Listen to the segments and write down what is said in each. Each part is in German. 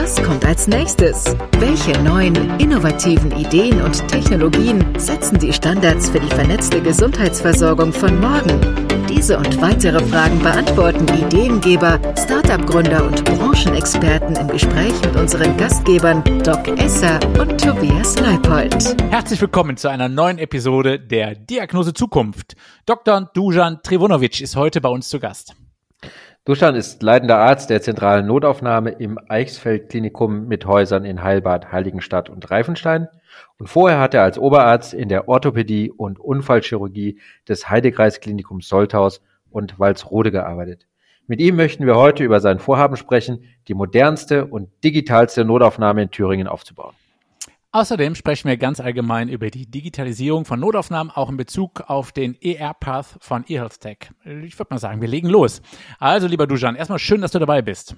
Was kommt als nächstes? Welche neuen, innovativen Ideen und Technologien setzen die Standards für die vernetzte Gesundheitsversorgung von morgen? Diese und weitere Fragen beantworten Ideengeber, Startup-Gründer und Branchenexperten im Gespräch mit unseren Gastgebern Doc Esser und Tobias Leipold. Herzlich willkommen zu einer neuen Episode der Diagnose Zukunft. Dr. Dujan Trivunovic ist heute bei uns zu Gast. Duschan ist leitender Arzt der zentralen Notaufnahme im Eichsfeld-Klinikum mit Häusern in Heilbad, Heiligenstadt und Reifenstein. Und vorher hat er als Oberarzt in der Orthopädie und Unfallchirurgie des Heidekreisklinikums Solthaus und Walsrode gearbeitet. Mit ihm möchten wir heute über sein Vorhaben sprechen, die modernste und digitalste Notaufnahme in Thüringen aufzubauen. Außerdem sprechen wir ganz allgemein über die Digitalisierung von Notaufnahmen, auch in Bezug auf den ER-Path von eHealthTech. Ich würde mal sagen, wir legen los. Also, lieber Dujan, erstmal schön, dass du dabei bist.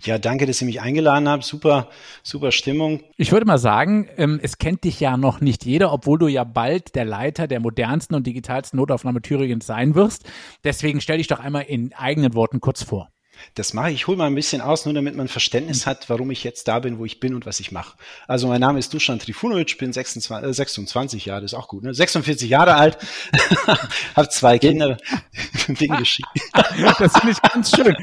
Ja, danke, dass ihr mich eingeladen habt. Super, super Stimmung. Ich würde mal sagen, ähm, es kennt dich ja noch nicht jeder, obwohl du ja bald der Leiter der modernsten und digitalsten Notaufnahme Thüringens sein wirst. Deswegen stell dich doch einmal in eigenen Worten kurz vor. Das mache ich. Ich hole mal ein bisschen aus, nur damit man Verständnis hat, warum ich jetzt da bin, wo ich bin und was ich mache. Also mein Name ist Dusan Trifunovic, bin 26, äh, 26 Jahre, das ist auch gut, ne? 46 Jahre alt, habe zwei Kinder, bin geschickt. Das finde ich ganz schön.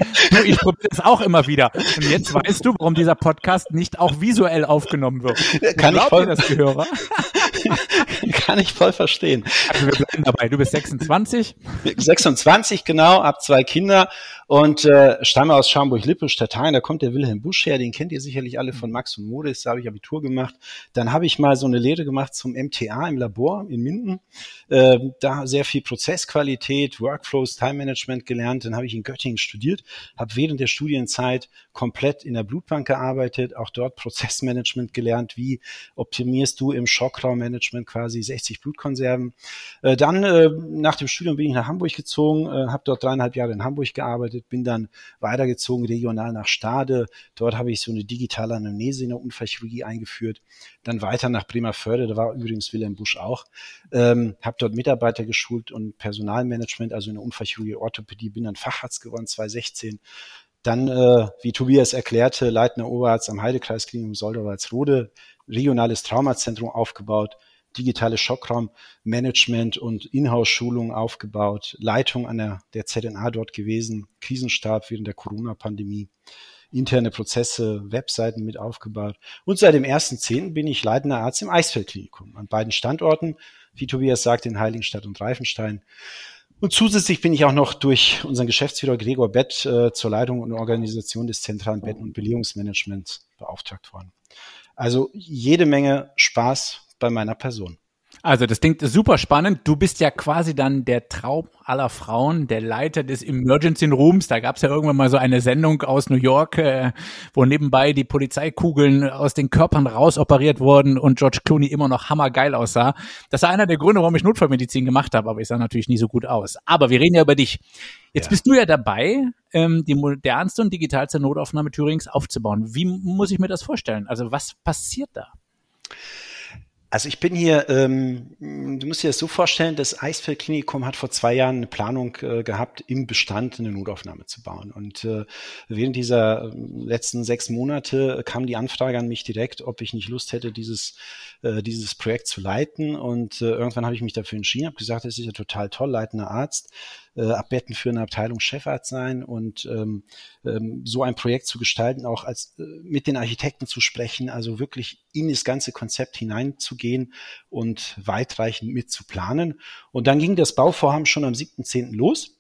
Ich probiere das auch immer wieder. Und jetzt weißt du, warum dieser Podcast nicht auch visuell aufgenommen wird. Kann ich voll, das Gehörer? Kann ich voll verstehen. Also wir bleiben dabei. Du bist 26. 26, genau, hab zwei Kinder und äh, stamme aus Schamburg-Lippe, Stadthain, da kommt der Wilhelm Busch her, den kennt ihr sicherlich alle von Max und Modis, da habe ich Abitur gemacht. Dann habe ich mal so eine Lehre gemacht zum MTA im Labor in Minden, äh, da sehr viel Prozessqualität, Workflows, Time Management gelernt. Dann habe ich in Göttingen studiert, habe während der Studienzeit komplett in der Blutbank gearbeitet, auch dort Prozessmanagement gelernt, wie optimierst du im Schockraummanagement quasi 60 Blutkonserven. Äh, dann äh, nach dem Studium bin ich nach Hamburg gezogen, äh, habe dort dreieinhalb Jahre in Hamburg gearbeitet, gearbeitet, bin dann weitergezogen regional nach Stade. Dort habe ich so eine digitale Anamnese in der Unfallchirurgie eingeführt. Dann weiter nach Bremerförde, da war übrigens Wilhelm Busch auch. Ähm, habe dort Mitarbeiter geschult und Personalmanagement, also in der Unfallchirurgie, Orthopädie, bin dann Facharzt geworden 2016. Dann, äh, wie Tobias erklärte, leitender Oberarzt am Heidekreisklinikum Soldau-Walsrode, regionales Traumazentrum aufgebaut, digitale Schockraummanagement und Inhouse-Schulung aufgebaut, Leitung an der, der ZNA dort gewesen, Krisenstab während der Corona-Pandemie, interne Prozesse, Webseiten mit aufgebaut. Und seit dem 1.10. bin ich leitender Arzt im Eisfeldklinikum an beiden Standorten, wie Tobias sagt, in Heiligenstadt und Reifenstein. Und zusätzlich bin ich auch noch durch unseren Geschäftsführer Gregor Bett äh, zur Leitung und Organisation des zentralen Betten- und Belegungsmanagements beauftragt worden. Also jede Menge Spaß bei meiner Person. Also das klingt super spannend. Du bist ja quasi dann der Traum aller Frauen, der Leiter des Emergency Rooms. Da gab es ja irgendwann mal so eine Sendung aus New York, äh, wo nebenbei die Polizeikugeln aus den Körpern rausoperiert wurden und George Clooney immer noch hammergeil aussah. Das war einer der Gründe, warum ich Notfallmedizin gemacht habe, aber ich sah natürlich nie so gut aus. Aber wir reden ja über dich. Jetzt ja. bist du ja dabei, ähm, die modernste und digitalste Notaufnahme Thürings aufzubauen. Wie muss ich mir das vorstellen? Also was passiert da? Also ich bin hier, ähm, du musst dir das so vorstellen, das Eisfeld-Klinikum hat vor zwei Jahren eine Planung äh, gehabt, im Bestand eine Notaufnahme zu bauen. Und äh, während dieser äh, letzten sechs Monate kam die Anfrage an mich direkt, ob ich nicht Lust hätte, dieses, äh, dieses Projekt zu leiten. Und äh, irgendwann habe ich mich dafür entschieden, habe gesagt, das ist ja total toll, leitender Arzt äh, für eine Abteilung Chefarzt sein und ähm, ähm, so ein Projekt zu gestalten, auch als äh, mit den Architekten zu sprechen, also wirklich in das ganze Konzept hineinzugehen und weitreichend mit zu planen. Und dann ging das Bauvorhaben schon am 7.10. los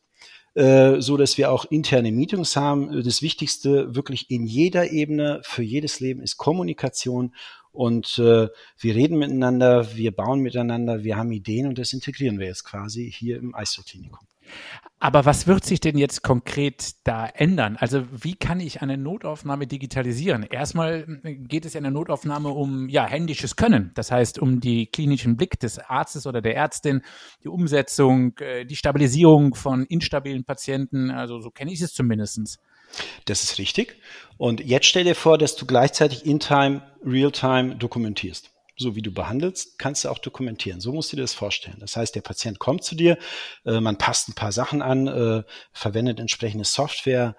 äh, so dass wir auch interne Meetings haben. Das Wichtigste wirklich in jeder Ebene für jedes Leben ist Kommunikation und äh, wir reden miteinander, wir bauen miteinander, wir haben Ideen und das integrieren wir jetzt quasi hier im Eisklinikum. Aber was wird sich denn jetzt konkret da ändern? Also wie kann ich eine Notaufnahme digitalisieren? Erstmal geht es in der Notaufnahme um ja händisches Können, das heißt um die klinischen Blick des Arztes oder der Ärztin, die Umsetzung, äh, die Stabilisierung von instabilen Patienten. Also so kenne ich es zumindestens. Das ist richtig. Und jetzt stell dir vor, dass du gleichzeitig in-time, real-time dokumentierst. So wie du behandelst, kannst du auch dokumentieren. So musst du dir das vorstellen. Das heißt, der Patient kommt zu dir, äh, man passt ein paar Sachen an, äh, verwendet entsprechende Software,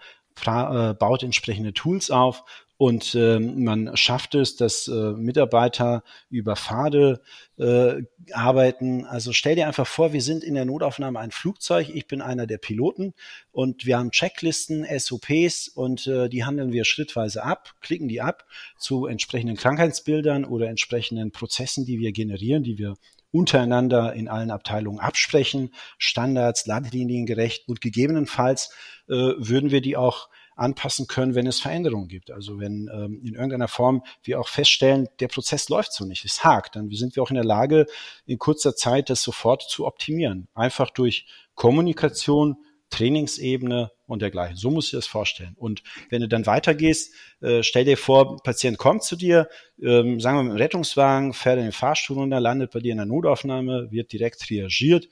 äh, baut entsprechende Tools auf und äh, man schafft es, dass äh, Mitarbeiter über Pfade äh, arbeiten. Also stell dir einfach vor, wir sind in der Notaufnahme ein Flugzeug. Ich bin einer der Piloten und wir haben Checklisten, SOPs und äh, die handeln wir schrittweise ab, klicken die ab zu entsprechenden Krankheitsbildern oder entsprechenden Prozessen, die wir generieren, die wir untereinander in allen Abteilungen absprechen, Standards, Leitlinien gerecht und gegebenenfalls äh, würden wir die auch anpassen können, wenn es Veränderungen gibt. Also wenn ähm, in irgendeiner Form wir auch feststellen, der Prozess läuft so nicht, es hakt, dann sind wir auch in der Lage, in kurzer Zeit das sofort zu optimieren. Einfach durch Kommunikation, Trainingsebene und dergleichen. So musst du dir das vorstellen. Und wenn du dann weitergehst, äh, stell dir vor, ein Patient kommt zu dir, ähm, sagen wir mit dem Rettungswagen, fährt in den Fahrstuhl runter, landet bei dir in der Notaufnahme, wird direkt reagiert,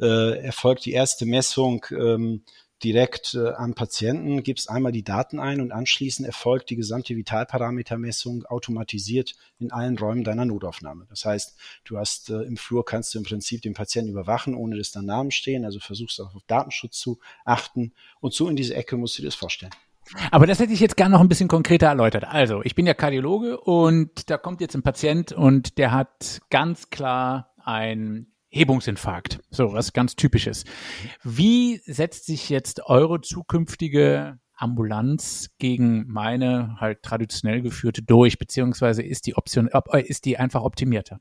äh, erfolgt die erste Messung ähm, direkt äh, am Patienten, gibst einmal die Daten ein und anschließend erfolgt die gesamte Vitalparametermessung automatisiert in allen Räumen deiner Notaufnahme. Das heißt, du hast äh, im Flur kannst du im Prinzip den Patienten überwachen, ohne dass da Namen stehen, also versuchst auch auf Datenschutz zu achten und so in diese Ecke musst du dir das vorstellen. Aber das hätte ich jetzt gerne noch ein bisschen konkreter erläutert. Also, ich bin ja Kardiologe und da kommt jetzt ein Patient und der hat ganz klar ein Hebungsinfarkt. So, was ganz typisches. Wie setzt sich jetzt eure zukünftige Ambulanz gegen meine halt traditionell geführte durch, beziehungsweise ist die Option, ist die einfach optimierter?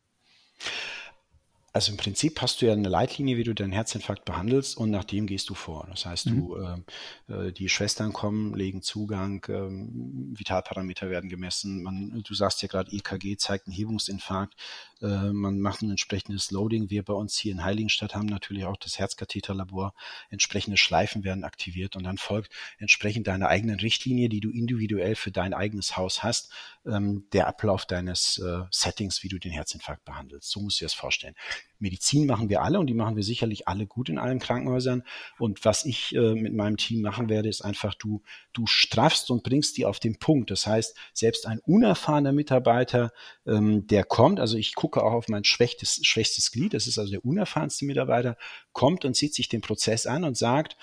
Also im Prinzip hast du ja eine Leitlinie, wie du deinen Herzinfarkt behandelst und nach dem gehst du vor. Das heißt, mhm. du, äh, äh, die Schwestern kommen, legen Zugang, ähm, Vitalparameter werden gemessen. Man, du sagst ja gerade, EKG zeigt einen Hebungsinfarkt. Äh, man macht ein entsprechendes Loading. Wir bei uns hier in Heiligenstadt haben natürlich auch das Herzkatheterlabor. Entsprechende Schleifen werden aktiviert und dann folgt entsprechend deiner eigenen Richtlinie, die du individuell für dein eigenes Haus hast, ähm, der Ablauf deines äh, Settings, wie du den Herzinfarkt behandelst. So musst du dir das vorstellen. Medizin machen wir alle und die machen wir sicherlich alle gut in allen Krankenhäusern. Und was ich äh, mit meinem Team machen werde, ist einfach, du, du straffst und bringst die auf den Punkt. Das heißt, selbst ein unerfahrener Mitarbeiter, ähm, der kommt, also ich gucke auch auf mein schwächstes, schwächstes Glied, das ist also der unerfahrenste Mitarbeiter, kommt und sieht sich den Prozess an und sagt,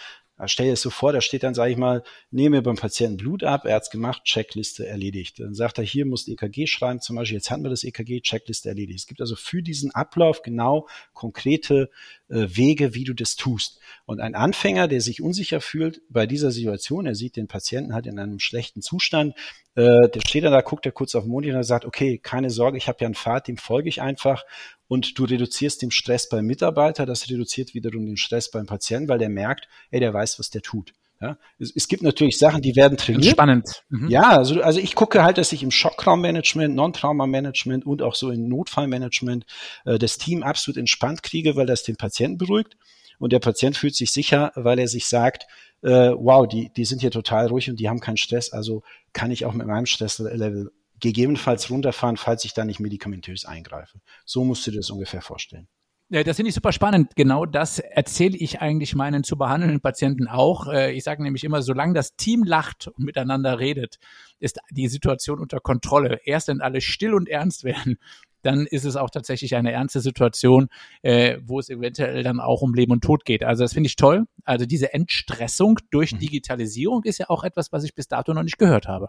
Stell dir das so vor, da steht dann, sage ich mal, nehme beim Patienten Blut ab, er hat's gemacht, Checkliste erledigt. Dann sagt er, hier muss EKG schreiben, zum Beispiel, jetzt hatten wir das EKG, Checkliste erledigt. Es gibt also für diesen Ablauf genau konkrete Wege, wie du das tust. Und ein Anfänger, der sich unsicher fühlt bei dieser Situation, er sieht den Patienten halt in einem schlechten Zustand, äh, der steht dann da, guckt er kurz auf den Monitor und sagt, okay, keine Sorge, ich habe ja einen Pfad, dem folge ich einfach und du reduzierst den Stress beim Mitarbeiter, das reduziert wiederum den Stress beim Patienten, weil der merkt, ey, der weiß, was der tut. Ja, es, es gibt natürlich Sachen, die werden trainiert. Spannend. Mhm. Ja, also, also ich gucke halt, dass ich im Schockraummanagement, Non-Trauma-Management und auch so im Notfallmanagement äh, das Team absolut entspannt kriege, weil das den Patienten beruhigt. Und der Patient fühlt sich sicher, weil er sich sagt, äh, wow, die, die sind hier total ruhig und die haben keinen Stress, also kann ich auch mit meinem Stresslevel gegebenenfalls runterfahren, falls ich da nicht medikamentös eingreife. So musst du dir das ungefähr vorstellen. Ja, das finde ich super spannend. Genau das erzähle ich eigentlich meinen zu behandelnden Patienten auch. Äh, ich sage nämlich immer, solange das Team lacht und miteinander redet, ist die Situation unter Kontrolle. Erst wenn alle still und ernst werden, dann ist es auch tatsächlich eine ernste Situation, äh, wo es eventuell dann auch um Leben und Tod geht. Also das finde ich toll. Also diese Entstressung durch mhm. Digitalisierung ist ja auch etwas, was ich bis dato noch nicht gehört habe.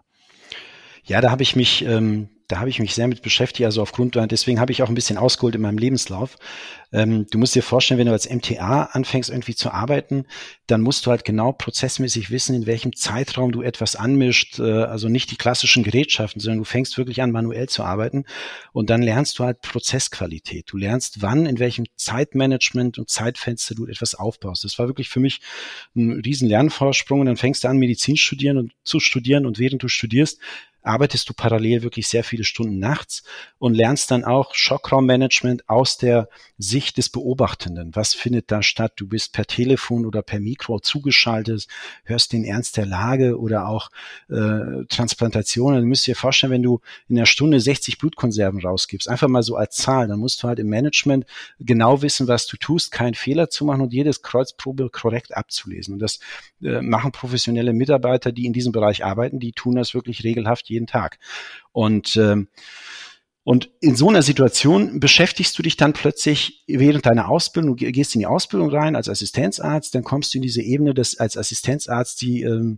Ja, da habe ich mich, ähm, da habe ich mich sehr mit beschäftigt, also aufgrund, deswegen habe ich auch ein bisschen ausgeholt in meinem Lebenslauf. Ähm, du musst dir vorstellen, wenn du als MTA anfängst irgendwie zu arbeiten, dann musst du halt genau prozessmäßig wissen, in welchem Zeitraum du etwas anmischt, äh, also nicht die klassischen Gerätschaften, sondern du fängst wirklich an, manuell zu arbeiten und dann lernst du halt Prozessqualität. Du lernst, wann, in welchem Zeitmanagement und Zeitfenster du etwas aufbaust. Das war wirklich für mich ein riesen Lernvorsprung und dann fängst du an, Medizin studieren und zu studieren und während du studierst, arbeitest du parallel wirklich sehr viele Stunden nachts und lernst dann auch Schockraummanagement aus der Sicht des Beobachtenden. Was findet da statt? Du bist per Telefon oder per Mikro zugeschaltet, hörst den Ernst der Lage oder auch äh, Transplantationen. Du müsst dir vorstellen, wenn du in einer Stunde 60 Blutkonserven rausgibst, einfach mal so als Zahl, dann musst du halt im Management genau wissen, was du tust, keinen Fehler zu machen und jedes Kreuzprobe korrekt abzulesen. Und das äh, machen professionelle Mitarbeiter, die in diesem Bereich arbeiten, die tun das wirklich regelhaft jeden Tag. Und ähm, und in so einer Situation beschäftigst du dich dann plötzlich während deiner Ausbildung, du gehst in die Ausbildung rein als Assistenzarzt, dann kommst du in diese Ebene, dass als Assistenzarzt die ähm,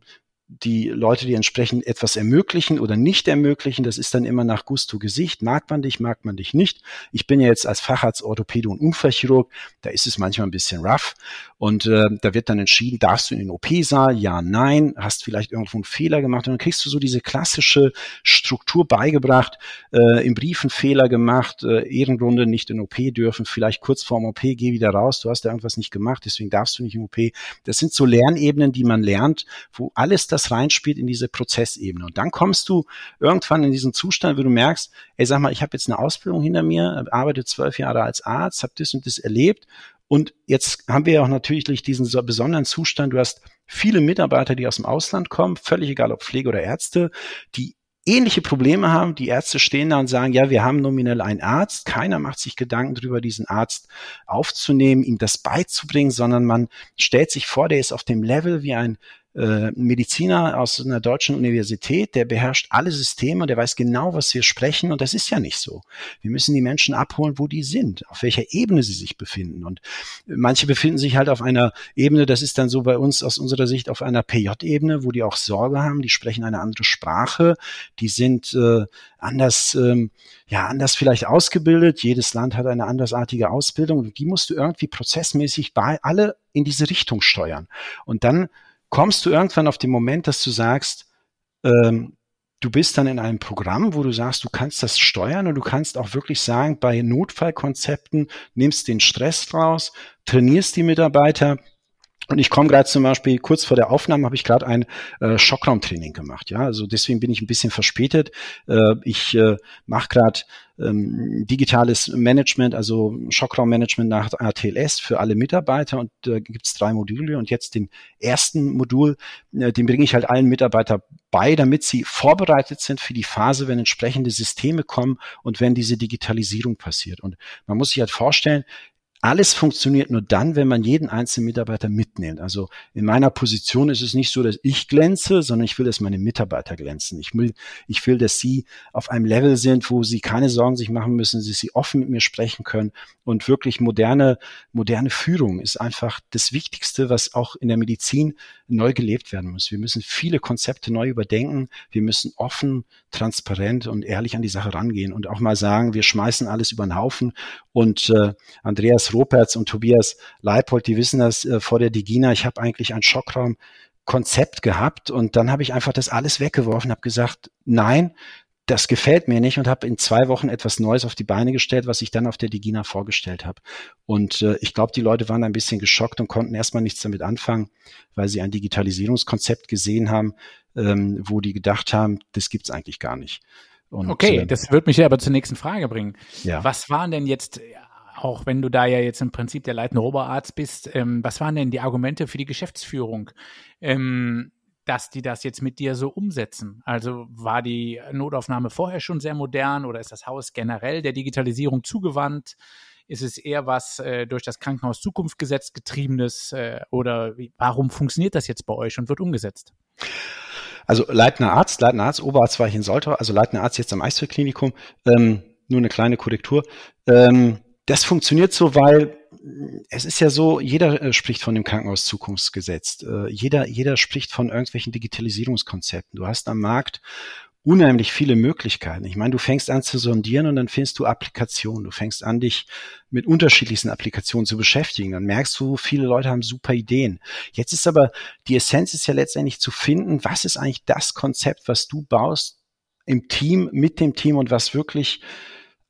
die Leute, die entsprechend etwas ermöglichen oder nicht ermöglichen, das ist dann immer nach Gusto Gesicht. Mag man dich, mag man dich nicht. Ich bin ja jetzt als Facharzt Orthopäde und Unfallchirurg, da ist es manchmal ein bisschen rough und äh, da wird dann entschieden, darfst du in den OP-Saal? Ja, nein. Hast vielleicht irgendwo einen Fehler gemacht und dann kriegst du so diese klassische Struktur beigebracht, äh, im Brief einen Fehler gemacht, äh, Ehrenrunde nicht in OP dürfen, vielleicht kurz vorm OP, geh wieder raus, du hast da irgendwas nicht gemacht, deswegen darfst du nicht in OP. Das sind so Lernebenen, die man lernt, wo alles das das reinspielt in diese Prozessebene. Und dann kommst du irgendwann in diesen Zustand, wo du merkst, ey, sag mal, ich habe jetzt eine Ausbildung hinter mir, arbeite zwölf Jahre als Arzt, habe das und das erlebt. Und jetzt haben wir ja auch natürlich diesen so besonderen Zustand, du hast viele Mitarbeiter, die aus dem Ausland kommen, völlig egal ob Pflege oder Ärzte, die ähnliche Probleme haben. Die Ärzte stehen da und sagen, ja, wir haben nominell einen Arzt. Keiner macht sich Gedanken darüber, diesen Arzt aufzunehmen, ihm das beizubringen, sondern man stellt sich vor, der ist auf dem Level wie ein äh, Mediziner aus einer deutschen Universität, der beherrscht alle Systeme, der weiß genau, was wir sprechen und das ist ja nicht so. Wir müssen die Menschen abholen, wo die sind, auf welcher Ebene sie sich befinden und manche befinden sich halt auf einer Ebene, das ist dann so bei uns aus unserer Sicht auf einer PJ-Ebene, wo die auch Sorge haben, die sprechen eine andere Sprache, die sind äh, anders, ähm, ja, anders vielleicht ausgebildet. Jedes Land hat eine andersartige Ausbildung und die musst du irgendwie prozessmäßig bei alle in diese Richtung steuern. Und dann kommst du irgendwann auf den Moment, dass du sagst, ähm, du bist dann in einem Programm, wo du sagst, du kannst das steuern und du kannst auch wirklich sagen, bei Notfallkonzepten nimmst den Stress raus, trainierst die Mitarbeiter, und ich komme gerade zum Beispiel kurz vor der Aufnahme habe ich gerade ein äh, Schockraumtraining gemacht. Ja, also deswegen bin ich ein bisschen verspätet. Äh, ich äh, mache gerade ähm, digitales Management, also Schockraummanagement nach ATLS für alle Mitarbeiter und da äh, gibt es drei Module und jetzt den ersten Modul, äh, den bringe ich halt allen Mitarbeitern bei, damit sie vorbereitet sind für die Phase, wenn entsprechende Systeme kommen und wenn diese Digitalisierung passiert. Und man muss sich halt vorstellen, alles funktioniert nur dann, wenn man jeden einzelnen Mitarbeiter mitnimmt. Also in meiner Position ist es nicht so, dass ich glänze, sondern ich will, dass meine Mitarbeiter glänzen. Ich will, ich will, dass sie auf einem Level sind, wo sie keine Sorgen sich machen müssen, dass sie offen mit mir sprechen können. Und wirklich moderne, moderne Führung ist einfach das Wichtigste, was auch in der Medizin neu gelebt werden muss. Wir müssen viele Konzepte neu überdenken. Wir müssen offen, transparent und ehrlich an die Sache rangehen und auch mal sagen, wir schmeißen alles über den Haufen. Und äh, Andreas Roperts und Tobias Leipold, die wissen das äh, vor der Digina. Ich habe eigentlich einen Schockraum Konzept gehabt und dann habe ich einfach das alles weggeworfen, habe gesagt, nein, das gefällt mir nicht und habe in zwei Wochen etwas Neues auf die Beine gestellt, was ich dann auf der Digina vorgestellt habe. Und äh, ich glaube, die Leute waren ein bisschen geschockt und konnten erstmal nichts damit anfangen, weil sie ein Digitalisierungskonzept gesehen haben, ähm, wo die gedacht haben, das gibt's eigentlich gar nicht. Und, okay, äh, das wird mich ja aber zur nächsten Frage bringen. Ja. Was waren denn jetzt auch wenn du da ja jetzt im Prinzip der leitende Oberarzt bist, ähm, was waren denn die Argumente für die Geschäftsführung, ähm, dass die das jetzt mit dir so umsetzen? Also war die Notaufnahme vorher schon sehr modern oder ist das Haus generell der Digitalisierung zugewandt? Ist es eher was äh, durch das Krankenhaus Zukunftsgesetz getriebenes äh, oder wie, warum funktioniert das jetzt bei euch und wird umgesetzt? Also leitender Arzt, leitender Arzt, Oberarzt war ich in Soltau, also leitender Arzt jetzt am Eisfeld-Klinikum. Ähm, nur eine kleine Korrektur. Ähm, das funktioniert so, weil es ist ja so, jeder äh, spricht von dem Krankenhaus-Zukunftsgesetz. Äh, jeder, jeder spricht von irgendwelchen Digitalisierungskonzepten. Du hast am Markt unheimlich viele Möglichkeiten. Ich meine, du fängst an zu sondieren und dann findest du Applikationen. Du fängst an, dich mit unterschiedlichsten Applikationen zu beschäftigen. Dann merkst du, viele Leute haben super Ideen. Jetzt ist aber die Essenz ist ja letztendlich zu finden, was ist eigentlich das Konzept, was du baust im Team, mit dem Team und was wirklich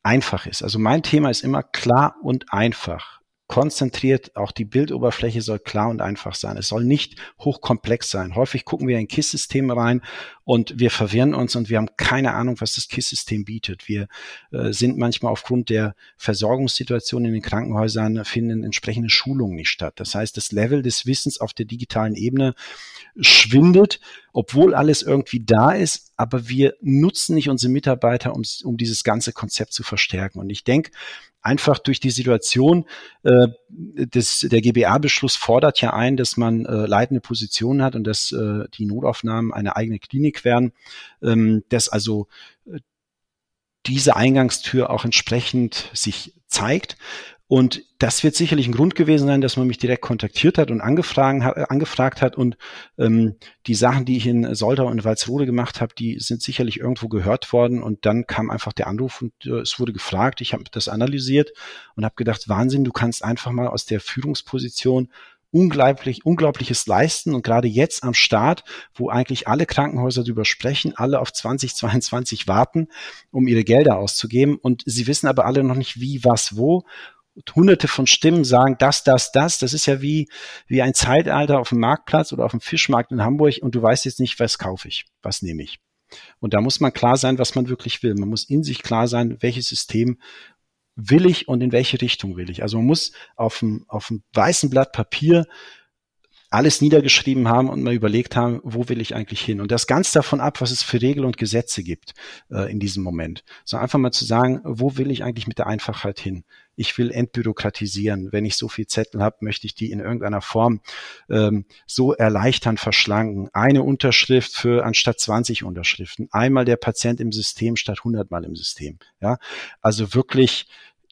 einfach ist. Also mein Thema ist immer klar und einfach. konzentriert. Auch die Bildoberfläche soll klar und einfach sein. Es soll nicht hochkomplex sein. Häufig gucken wir in KISS-Systeme rein und wir verwirren uns und wir haben keine Ahnung, was das KISS-System bietet. Wir äh, sind manchmal aufgrund der Versorgungssituation in den Krankenhäusern finden entsprechende Schulungen nicht statt. Das heißt, das Level des Wissens auf der digitalen Ebene schwindet, obwohl alles irgendwie da ist, aber wir nutzen nicht unsere Mitarbeiter, um, um dieses ganze Konzept zu verstärken. Und ich denke, einfach durch die Situation äh, des, der GBA-Beschluss fordert ja ein, dass man äh, leitende Positionen hat und dass äh, die Notaufnahmen eine eigene Klinik werden, ähm, dass also äh, diese Eingangstür auch entsprechend sich zeigt. Und das wird sicherlich ein Grund gewesen sein, dass man mich direkt kontaktiert hat und angefragt hat, angefragt hat. Und ähm, die Sachen, die ich in Soldau und Walsrode gemacht habe, die sind sicherlich irgendwo gehört worden. Und dann kam einfach der Anruf und äh, es wurde gefragt. Ich habe das analysiert und habe gedacht, Wahnsinn, du kannst einfach mal aus der Führungsposition unglaublich, unglaubliches leisten und gerade jetzt am Start, wo eigentlich alle Krankenhäuser darüber sprechen, alle auf 2022 warten, um ihre Gelder auszugeben und sie wissen aber alle noch nicht wie, was, wo hunderte von Stimmen sagen, das, das, das. Das ist ja wie, wie ein Zeitalter auf dem Marktplatz oder auf dem Fischmarkt in Hamburg und du weißt jetzt nicht, was kaufe ich, was nehme ich. Und da muss man klar sein, was man wirklich will. Man muss in sich klar sein, welches System will ich und in welche Richtung will ich. Also man muss auf dem, auf dem weißen Blatt Papier alles niedergeschrieben haben und mal überlegt haben, wo will ich eigentlich hin? Und das ganz davon ab, was es für Regeln und Gesetze gibt äh, in diesem Moment. So einfach mal zu sagen, wo will ich eigentlich mit der Einfachheit hin? Ich will entbürokratisieren. Wenn ich so viel Zettel habe, möchte ich die in irgendeiner Form ähm, so erleichtern, verschlanken. Eine Unterschrift für anstatt 20 Unterschriften. Einmal der Patient im System statt 100 Mal im System. Ja, also wirklich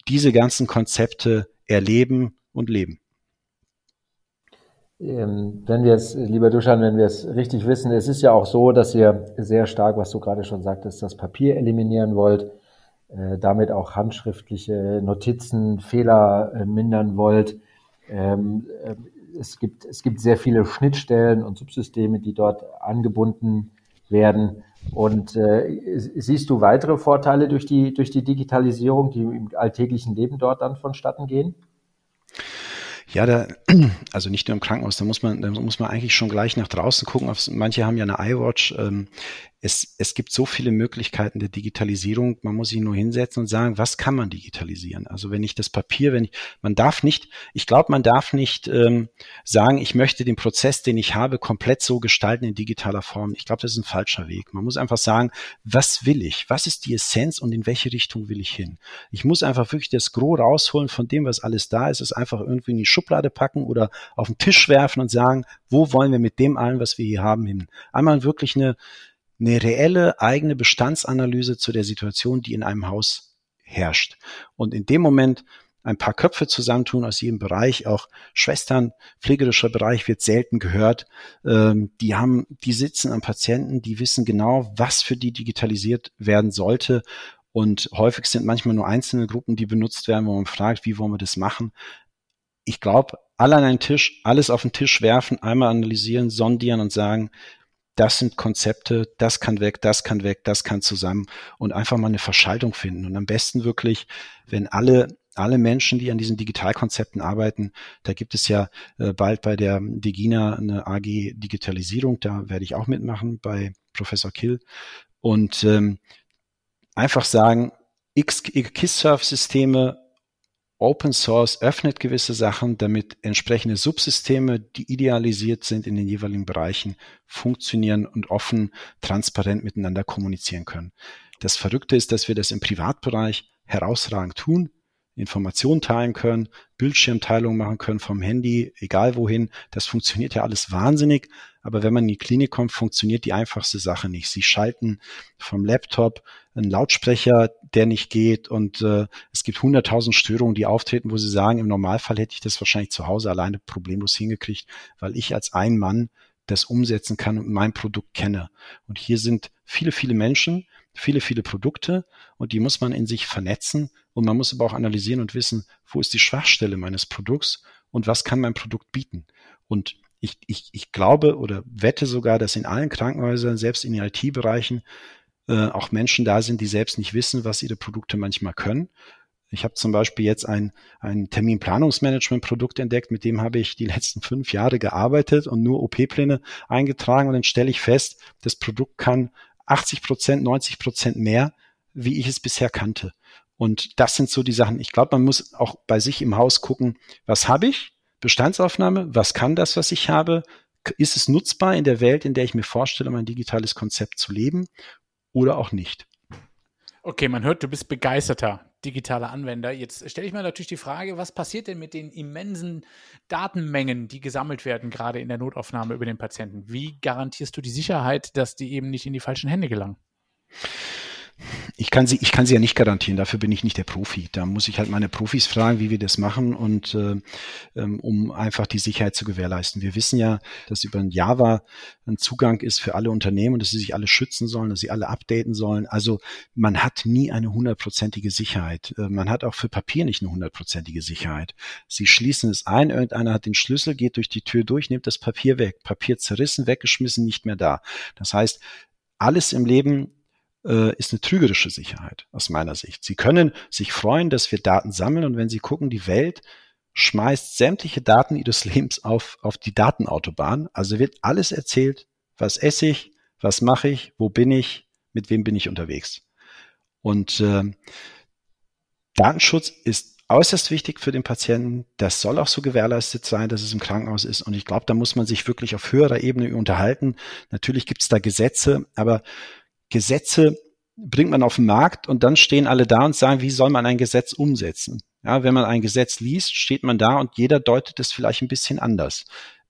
diese ganzen Konzepte erleben und leben. Ähm, wenn wir es, lieber Duschan, wenn wir es richtig wissen, es ist ja auch so, dass ihr sehr stark, was du gerade schon sagtest, das Papier eliminieren wollt, äh, damit auch handschriftliche Notizen, Fehler äh, mindern wollt. Ähm, äh, es gibt, es gibt sehr viele Schnittstellen und Subsysteme, die dort angebunden werden. Und siehst du weitere Vorteile durch die, durch die Digitalisierung, die im alltäglichen Leben dort dann vonstatten gehen? Ja, da, also nicht nur im Krankenhaus, da muss man, da muss man eigentlich schon gleich nach draußen gucken. Manche haben ja eine iWatch. Ähm, es, es gibt so viele Möglichkeiten der Digitalisierung. Man muss sich nur hinsetzen und sagen, was kann man digitalisieren? Also wenn ich das Papier, wenn ich, man darf nicht, ich glaube, man darf nicht ähm, sagen, ich möchte den Prozess, den ich habe, komplett so gestalten in digitaler Form. Ich glaube, das ist ein falscher Weg. Man muss einfach sagen, was will ich? Was ist die Essenz und in welche Richtung will ich hin? Ich muss einfach wirklich das Gros rausholen von dem, was alles da ist, es einfach irgendwie in die Schublade packen oder auf den Tisch werfen und sagen, wo wollen wir mit dem allen, was wir hier haben, hin? Einmal wirklich eine eine reelle eigene Bestandsanalyse zu der Situation, die in einem Haus herrscht. Und in dem Moment ein paar Köpfe zusammentun aus jedem Bereich, auch Schwestern, pflegerischer Bereich wird selten gehört. Ähm, die haben, die sitzen am Patienten, die wissen genau, was für die digitalisiert werden sollte. Und häufig sind manchmal nur einzelne Gruppen, die benutzt werden, wo man fragt, wie wollen wir das machen? Ich glaube, alle an einen Tisch, alles auf den Tisch werfen, einmal analysieren, sondieren und sagen, das sind Konzepte, das kann weg, das kann weg, das kann zusammen und einfach mal eine Verschaltung finden. Und am besten wirklich, wenn alle alle Menschen, die an diesen Digitalkonzepten arbeiten, da gibt es ja äh, bald bei der Digina eine AG Digitalisierung, da werde ich auch mitmachen bei Professor Kill und ähm, einfach sagen, X KISS-Surf-Systeme Open Source öffnet gewisse Sachen, damit entsprechende Subsysteme, die idealisiert sind in den jeweiligen Bereichen, funktionieren und offen, transparent miteinander kommunizieren können. Das Verrückte ist, dass wir das im Privatbereich herausragend tun. Informationen teilen können, Bildschirmteilung machen können vom Handy, egal wohin. Das funktioniert ja alles wahnsinnig. Aber wenn man in die Klinik kommt, funktioniert die einfachste Sache nicht. Sie schalten vom Laptop einen Lautsprecher, der nicht geht und äh, es gibt hunderttausend Störungen, die auftreten, wo sie sagen, im Normalfall hätte ich das wahrscheinlich zu Hause alleine problemlos hingekriegt, weil ich als ein Mann das umsetzen kann und mein Produkt kenne. Und hier sind viele, viele Menschen, viele, viele Produkte und die muss man in sich vernetzen und man muss aber auch analysieren und wissen, wo ist die Schwachstelle meines Produkts und was kann mein Produkt bieten. Und ich, ich, ich glaube oder wette sogar, dass in allen Krankenhäusern, selbst in den IT-Bereichen, äh, auch Menschen da sind, die selbst nicht wissen, was ihre Produkte manchmal können. Ich habe zum Beispiel jetzt ein, ein Terminplanungsmanagement-Produkt entdeckt, mit dem habe ich die letzten fünf Jahre gearbeitet und nur OP-Pläne eingetragen und dann stelle ich fest, das Produkt kann 80 Prozent, 90 Prozent mehr, wie ich es bisher kannte. Und das sind so die Sachen. Ich glaube, man muss auch bei sich im Haus gucken, was habe ich? Bestandsaufnahme, was kann das, was ich habe? Ist es nutzbar in der Welt, in der ich mir vorstelle, mein digitales Konzept zu leben oder auch nicht? Okay, man hört, du bist begeisterter digitaler Anwender. Jetzt stelle ich mir natürlich die Frage, was passiert denn mit den immensen Datenmengen, die gesammelt werden, gerade in der Notaufnahme über den Patienten? Wie garantierst du die Sicherheit, dass die eben nicht in die falschen Hände gelangen? Ich kann sie, ich kann sie ja nicht garantieren. Dafür bin ich nicht der Profi. Da muss ich halt meine Profis fragen, wie wir das machen und äh, ähm, um einfach die Sicherheit zu gewährleisten. Wir wissen ja, dass über ein Java ein Zugang ist für alle Unternehmen und dass sie sich alle schützen sollen, dass sie alle updaten sollen. Also man hat nie eine hundertprozentige Sicherheit. Äh, man hat auch für Papier nicht eine hundertprozentige Sicherheit. Sie schließen es ein, irgendeiner hat den Schlüssel, geht durch die Tür durch, nimmt das Papier weg, Papier zerrissen, weggeschmissen, nicht mehr da. Das heißt, alles im Leben äh, ist eine trügerische Sicherheit aus meiner Sicht. Sie können sich freuen, dass wir Daten sammeln und wenn Sie gucken, die Welt schmeißt sämtliche Daten ihres Lebens auf, auf die Datenautobahn. Also wird alles erzählt, was esse ich, was mache ich, wo bin ich, mit wem bin ich unterwegs. Und äh, Datenschutz ist äußerst wichtig für den Patienten. Das soll auch so gewährleistet sein, dass es im Krankenhaus ist. Und ich glaube, da muss man sich wirklich auf höherer Ebene unterhalten. Natürlich gibt es da Gesetze, aber Gesetze bringt man auf den Markt und dann stehen alle da und sagen, wie soll man ein Gesetz umsetzen? Ja, wenn man ein Gesetz liest, steht man da und jeder deutet es vielleicht ein bisschen anders.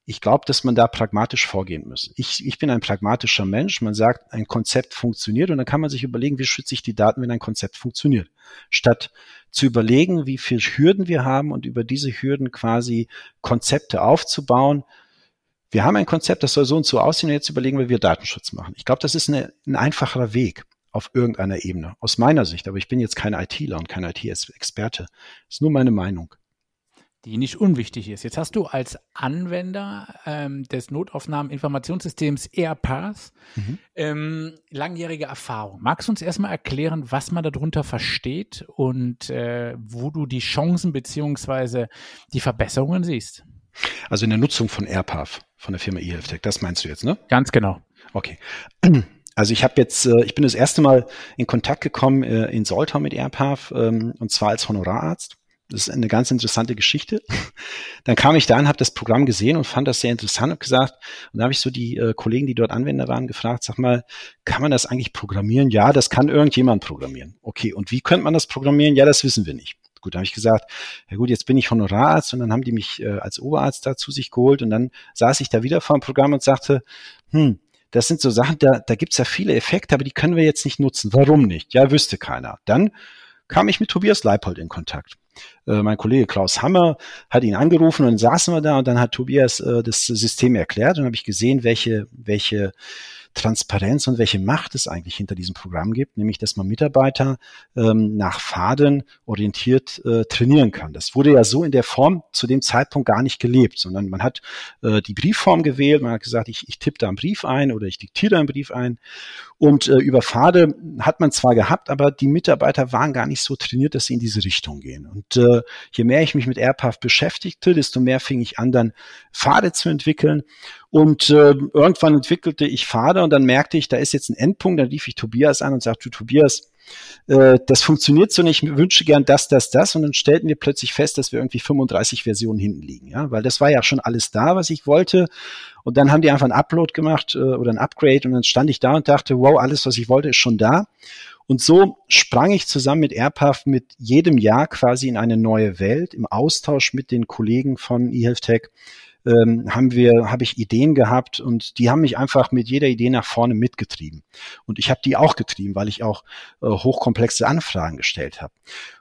Ich glaube, dass man da pragmatisch vorgehen muss. Ich, ich bin ein pragmatischer Mensch. Man sagt, ein Konzept funktioniert und dann kann man sich überlegen, wie schütze ich die Daten, wenn ein Konzept funktioniert. Statt zu überlegen, wie viel Hürden wir haben und über diese Hürden quasi Konzepte aufzubauen, wir haben ein Konzept, das soll so und so aussehen und jetzt überlegen wir, wie wir Datenschutz machen. Ich glaube, das ist eine, ein einfacherer Weg auf irgendeiner Ebene, aus meiner Sicht. Aber ich bin jetzt kein ITler und kein IT-Experte. Das ist nur meine Meinung. Die nicht unwichtig ist. Jetzt hast du als Anwender ähm, des Notaufnahmen-Informationssystems AirPath mhm. ähm, langjährige Erfahrung. Magst du uns erstmal erklären, was man darunter versteht und äh, wo du die Chancen beziehungsweise die Verbesserungen siehst? Also in der Nutzung von AirPath von der Firma eHealthTech, das meinst du jetzt, ne? Ganz genau. Okay. Also ich habe jetzt, äh, ich bin das erste Mal in Kontakt gekommen äh, in Soltau mit AirPath ähm, und zwar als Honorararzt. Das ist eine ganz interessante Geschichte. Dann kam ich da und habe das Programm gesehen und fand das sehr interessant und gesagt, und da habe ich so die äh, Kollegen, die dort Anwender waren, gefragt, sag mal, kann man das eigentlich programmieren? Ja, das kann irgendjemand programmieren. Okay, und wie könnte man das programmieren? Ja, das wissen wir nicht. Gut, da habe ich gesagt, ja gut, jetzt bin ich Honorararzt und dann haben die mich äh, als Oberarzt da zu sich geholt und dann saß ich da wieder vor dem Programm und sagte, hm, das sind so Sachen, da, da gibt's ja viele Effekte, aber die können wir jetzt nicht nutzen. Warum nicht? Ja, wüsste keiner. Dann kam ich mit Tobias Leipold in Kontakt. Äh, mein Kollege Klaus Hammer hat ihn angerufen und dann saßen wir da und dann hat Tobias äh, das System erklärt und habe ich gesehen, welche, welche Transparenz und welche Macht es eigentlich hinter diesem Programm gibt, nämlich dass man Mitarbeiter ähm, nach Faden orientiert äh, trainieren kann. Das wurde ja so in der Form zu dem Zeitpunkt gar nicht gelebt, sondern man hat äh, die Briefform gewählt, man hat gesagt, ich, ich tippe da einen Brief ein oder ich diktiere einen Brief ein. Und äh, über Pfade hat man zwar gehabt, aber die Mitarbeiter waren gar nicht so trainiert, dass sie in diese Richtung gehen. Und äh, je mehr ich mich mit AirPath beschäftigte, desto mehr fing ich an, dann Pfade zu entwickeln. Und äh, irgendwann entwickelte ich Pfade und dann merkte ich, da ist jetzt ein Endpunkt. Dann rief ich Tobias an und sagte, Tobias, äh, das funktioniert so nicht, ich wünsche gern das, das, das. Und dann stellten wir plötzlich fest, dass wir irgendwie 35 Versionen hinten liegen. Ja, weil das war ja schon alles da, was ich wollte. Und dann haben die einfach ein Upload gemacht äh, oder ein Upgrade und dann stand ich da und dachte, wow, alles, was ich wollte, ist schon da. Und so sprang ich zusammen mit AirPath mit jedem Jahr quasi in eine neue Welt im Austausch mit den Kollegen von eHealthTech ähm, haben wir, habe ich Ideen gehabt und die haben mich einfach mit jeder Idee nach vorne mitgetrieben. Und ich habe die auch getrieben, weil ich auch äh, hochkomplexe Anfragen gestellt habe.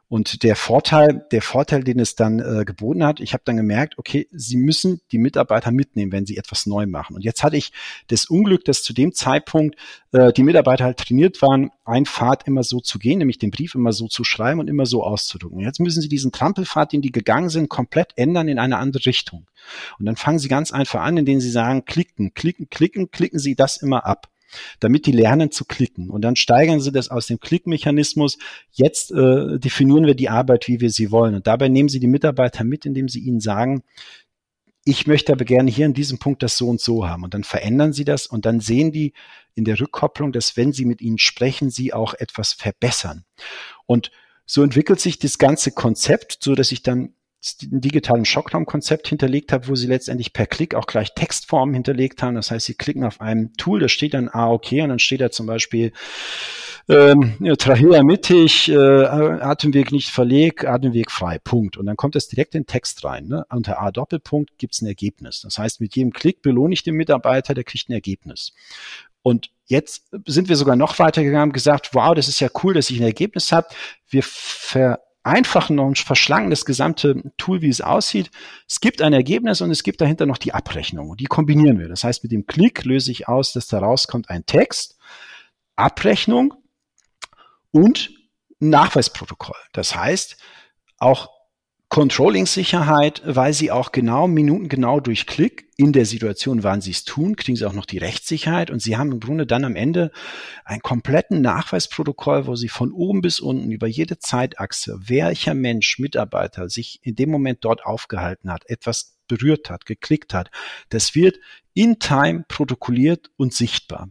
Und der Vorteil, der Vorteil, den es dann äh, geboten hat, ich habe dann gemerkt, okay, sie müssen die Mitarbeiter mitnehmen, wenn sie etwas neu machen. Und jetzt hatte ich das Unglück, dass zu dem Zeitpunkt äh, die Mitarbeiter halt trainiert waren, ein Pfad immer so zu gehen, nämlich den Brief immer so zu schreiben und immer so auszudrücken. Jetzt müssen sie diesen Trampelpfad, den die gegangen sind, komplett ändern in eine andere Richtung. Und dann fangen sie ganz einfach an, indem sie sagen, klicken, klicken, klicken, klicken sie das immer ab. Damit die lernen zu klicken. Und dann steigern sie das aus dem Klickmechanismus. Jetzt äh, definieren wir die Arbeit, wie wir sie wollen. Und dabei nehmen sie die Mitarbeiter mit, indem sie ihnen sagen, ich möchte aber gerne hier in diesem Punkt das so und so haben. Und dann verändern sie das und dann sehen die in der Rückkopplung, dass wenn sie mit ihnen sprechen, sie auch etwas verbessern. Und so entwickelt sich das ganze Konzept, so dass ich dann digitalen Schockraumkonzept hinterlegt habe, wo sie letztendlich per Klick auch gleich Textformen hinterlegt haben. Das heißt, sie klicken auf einem Tool, da steht dann ah, okay, und dann steht da zum Beispiel ähm, Trachea mittig, äh, Atemweg nicht verlegt, Atemweg frei, Punkt. Und dann kommt das direkt in den Text rein. Ne? Unter A Doppelpunkt gibt's ein Ergebnis. Das heißt, mit jedem Klick belohne ich den Mitarbeiter, der kriegt ein Ergebnis. Und jetzt sind wir sogar noch weiter gegangen und gesagt, wow, das ist ja cool, dass ich ein Ergebnis habe. Wir ver vereinfachen und verschlanken das gesamte Tool, wie es aussieht. Es gibt ein Ergebnis und es gibt dahinter noch die Abrechnung. Die kombinieren wir. Das heißt, mit dem Klick löse ich aus, dass da rauskommt ein Text, Abrechnung und Nachweisprotokoll. Das heißt, auch Controlling-Sicherheit, weil sie auch genau minutengenau durch Klick in der Situation, wann sie es tun, kriegen sie auch noch die Rechtssicherheit und sie haben im Grunde dann am Ende einen kompletten Nachweisprotokoll, wo sie von oben bis unten über jede Zeitachse, welcher Mensch, Mitarbeiter sich in dem Moment dort aufgehalten hat, etwas berührt hat, geklickt hat, das wird in Time protokolliert und sichtbar.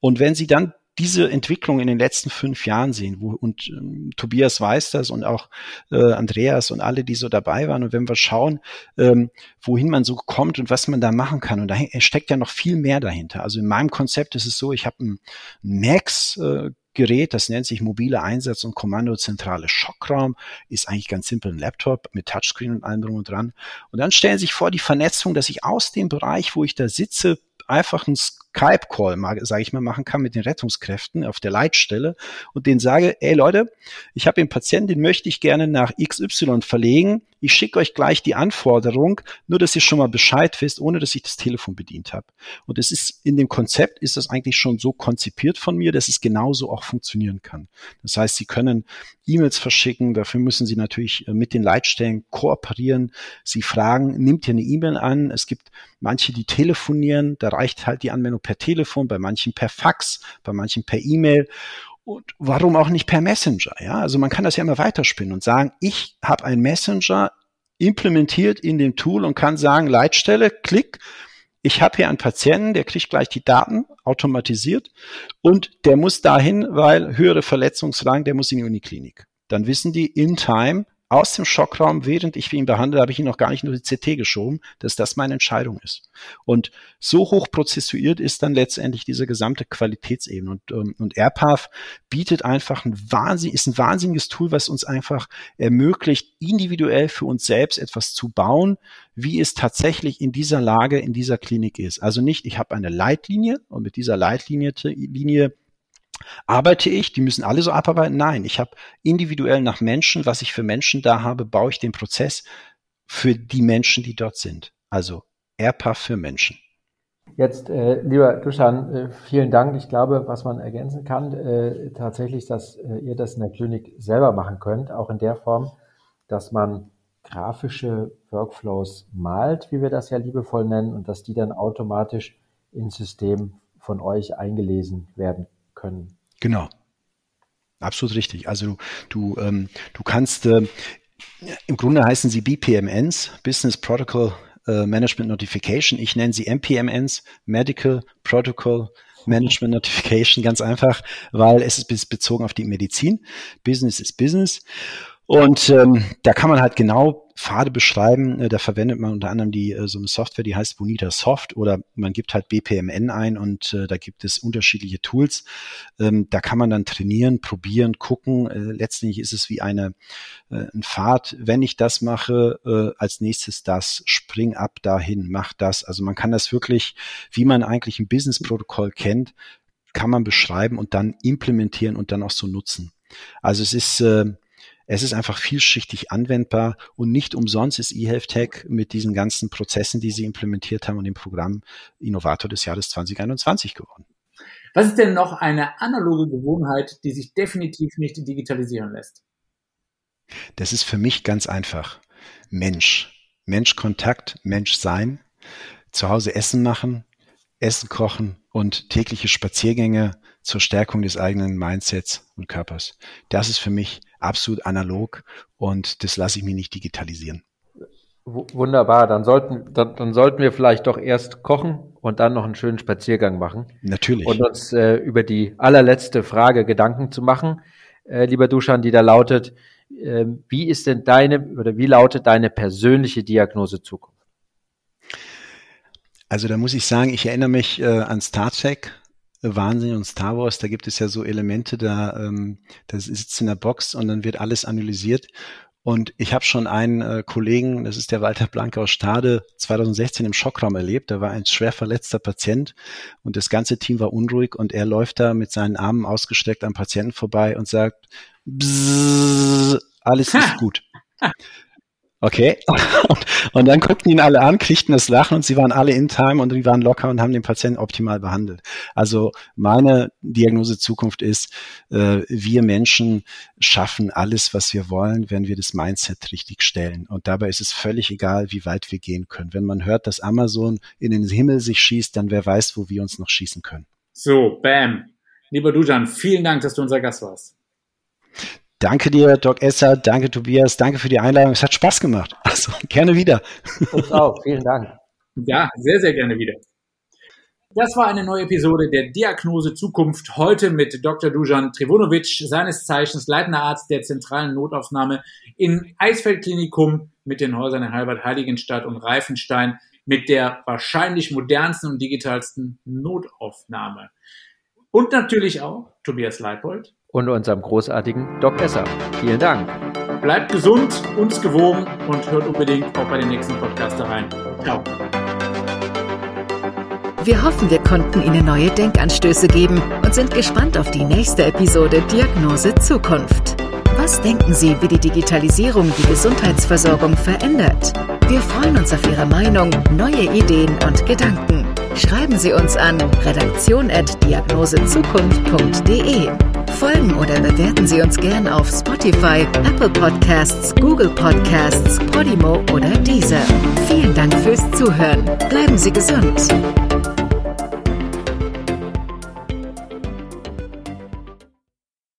Und wenn Sie dann diese Entwicklung in den letzten fünf Jahren sehen, wo, und ähm, Tobias weiß das und auch äh, Andreas und alle, die so dabei waren. Und wenn wir schauen, ähm, wohin man so kommt und was man da machen kann, und da steckt ja noch viel mehr dahinter. Also in meinem Konzept ist es so, ich habe ein Max äh, Gerät, das nennt sich mobile Einsatz- und Kommandozentrale Schockraum, ist eigentlich ganz simpel ein Laptop mit Touchscreen und allem drum und dran. Und dann stellen Sie sich vor die Vernetzung, dass ich aus dem Bereich, wo ich da sitze, einfach ein Skype-Call, sage ich mal, machen kann mit den Rettungskräften auf der Leitstelle und denen sage, ey Leute, ich habe einen Patienten, den möchte ich gerne nach XY verlegen. Ich schicke euch gleich die Anforderung, nur dass ihr schon mal Bescheid wisst, ohne dass ich das Telefon bedient habe. Und es ist in dem Konzept ist das eigentlich schon so konzipiert von mir, dass es genauso auch funktionieren kann. Das heißt, Sie können E-Mails verschicken, dafür müssen Sie natürlich äh, mit den Leitstellen kooperieren. Sie fragen, nimmt ihr eine E-Mail an? Es gibt manche, die telefonieren, da reicht halt die Anwendung per Telefon, bei manchen per Fax, bei manchen per E-Mail. Und warum auch nicht per Messenger? Ja, also man kann das ja immer weiterspinnen und sagen, ich habe ein Messenger implementiert in dem Tool und kann sagen, Leitstelle, klick, ich habe hier einen Patienten, der kriegt gleich die Daten automatisiert und der muss dahin, weil höhere Verletzungsrang, der muss in die Uniklinik. Dann wissen die in time, aus dem Schockraum, während ich ihn behandle, habe ich ihn noch gar nicht nur die CT geschoben, dass das meine Entscheidung ist. Und so hoch prozessuiert ist dann letztendlich diese gesamte Qualitätsebene. Und, ähm, und AirPath bietet einfach ein Wahnsinn, ist ein wahnsinniges Tool, was uns einfach ermöglicht, individuell für uns selbst etwas zu bauen, wie es tatsächlich in dieser Lage, in dieser Klinik ist. Also nicht, ich habe eine Leitlinie und mit dieser Leitlinie Linie Arbeite ich, die müssen alle so abarbeiten? Nein, ich habe individuell nach Menschen, was ich für Menschen da habe, baue ich den Prozess für die Menschen, die dort sind. Also AirPath für Menschen. Jetzt, äh, lieber Duschan, äh, vielen Dank. Ich glaube, was man ergänzen kann, äh, tatsächlich, dass äh, ihr das in der Klinik selber machen könnt, auch in der Form, dass man grafische Workflows malt, wie wir das ja liebevoll nennen, und dass die dann automatisch ins System von euch eingelesen werden können. Genau. Absolut richtig. Also du, ähm, du kannst, äh, im Grunde heißen sie BPMNs, Business Protocol äh, Management Notification. Ich nenne sie MPMNs, Medical Protocol Management Notification, ganz einfach, weil es ist bezogen auf die Medizin. Business ist Business. Und ähm, da kann man halt genau Pfade beschreiben. Äh, da verwendet man unter anderem die äh, so eine Software, die heißt Bonita Soft oder man gibt halt BPMN ein und äh, da gibt es unterschiedliche Tools. Ähm, da kann man dann trainieren, probieren, gucken. Letztendlich ist es wie eine ein Pfad. Wenn ich das mache, als nächstes das, spring ab dahin, mach das. Also man kann das wirklich, wie man eigentlich ein Business-Protokoll kennt, kann man beschreiben und dann implementieren und dann auch so nutzen. Also es ist äh, es ist einfach vielschichtig anwendbar und nicht umsonst ist eHealth mit diesen ganzen Prozessen, die sie implementiert haben und dem Programm Innovator des Jahres 2021 geworden. Was ist denn noch eine analoge Gewohnheit, die sich definitiv nicht digitalisieren lässt? Das ist für mich ganz einfach. Mensch. Mensch-Kontakt, Mensch sein, zu Hause Essen machen, Essen kochen und tägliche Spaziergänge zur Stärkung des eigenen Mindsets und Körpers. Das ist für mich absolut analog und das lasse ich mir nicht digitalisieren. Wunderbar, dann sollten, dann, dann, sollten wir vielleicht doch erst kochen und dann noch einen schönen Spaziergang machen. Natürlich. Und uns äh, über die allerletzte Frage Gedanken zu machen, äh, lieber Duschan, die da lautet, äh, wie ist denn deine oder wie lautet deine persönliche Diagnose Zukunft? Also da muss ich sagen, ich erinnere mich äh, an Star Trek, Wahnsinn und Star Wars, da gibt es ja so Elemente, da, ähm, da sitzt in der Box und dann wird alles analysiert. Und ich habe schon einen äh, Kollegen, das ist der Walter Blank aus Stade, 2016 im Schockraum erlebt. Da war ein schwer verletzter Patient und das ganze Team war unruhig und er läuft da mit seinen Armen ausgestreckt am Patienten vorbei und sagt, Bzzz, alles ist gut. Okay. Und, und, dann guckten ihn alle an, kriegten das Lachen und sie waren alle in Time und die waren locker und haben den Patienten optimal behandelt. Also meine Diagnose Zukunft ist, äh, wir Menschen schaffen alles, was wir wollen, wenn wir das Mindset richtig stellen. Und dabei ist es völlig egal, wie weit wir gehen können. Wenn man hört, dass Amazon in den Himmel sich schießt, dann wer weiß, wo wir uns noch schießen können. So, bam. Lieber Dujan, vielen Dank, dass du unser Gast warst. Danke dir, Doc Esser, danke Tobias, danke für die Einladung. Es hat Spaß gemacht. Also gerne wieder. Uns auch, vielen Dank. Ja, sehr, sehr gerne wieder. Das war eine neue Episode der Diagnose Zukunft. Heute mit Dr. Dujan Trivunovic, seines Zeichens leitender Arzt der zentralen Notaufnahme in Eisfeldklinikum mit den Häusern in Halbert Heiligenstadt und Reifenstein mit der wahrscheinlich modernsten und digitalsten Notaufnahme. Und natürlich auch Tobias Leipold, und unserem großartigen Doc Esser. Vielen Dank. Bleibt gesund, uns gewogen und hört unbedingt auch bei den nächsten Podcast rein. Ciao. Wir hoffen, wir konnten Ihnen neue Denkanstöße geben und sind gespannt auf die nächste Episode Diagnose Zukunft. Was denken Sie, wie die Digitalisierung die Gesundheitsversorgung verändert? Wir freuen uns auf Ihre Meinung, neue Ideen und Gedanken. Schreiben Sie uns an redaktion.diagnosezukunft.de. Folgen oder bewerten Sie uns gern auf Spotify, Apple Podcasts, Google Podcasts, Podimo oder Deezer. Vielen Dank fürs Zuhören. Bleiben Sie gesund.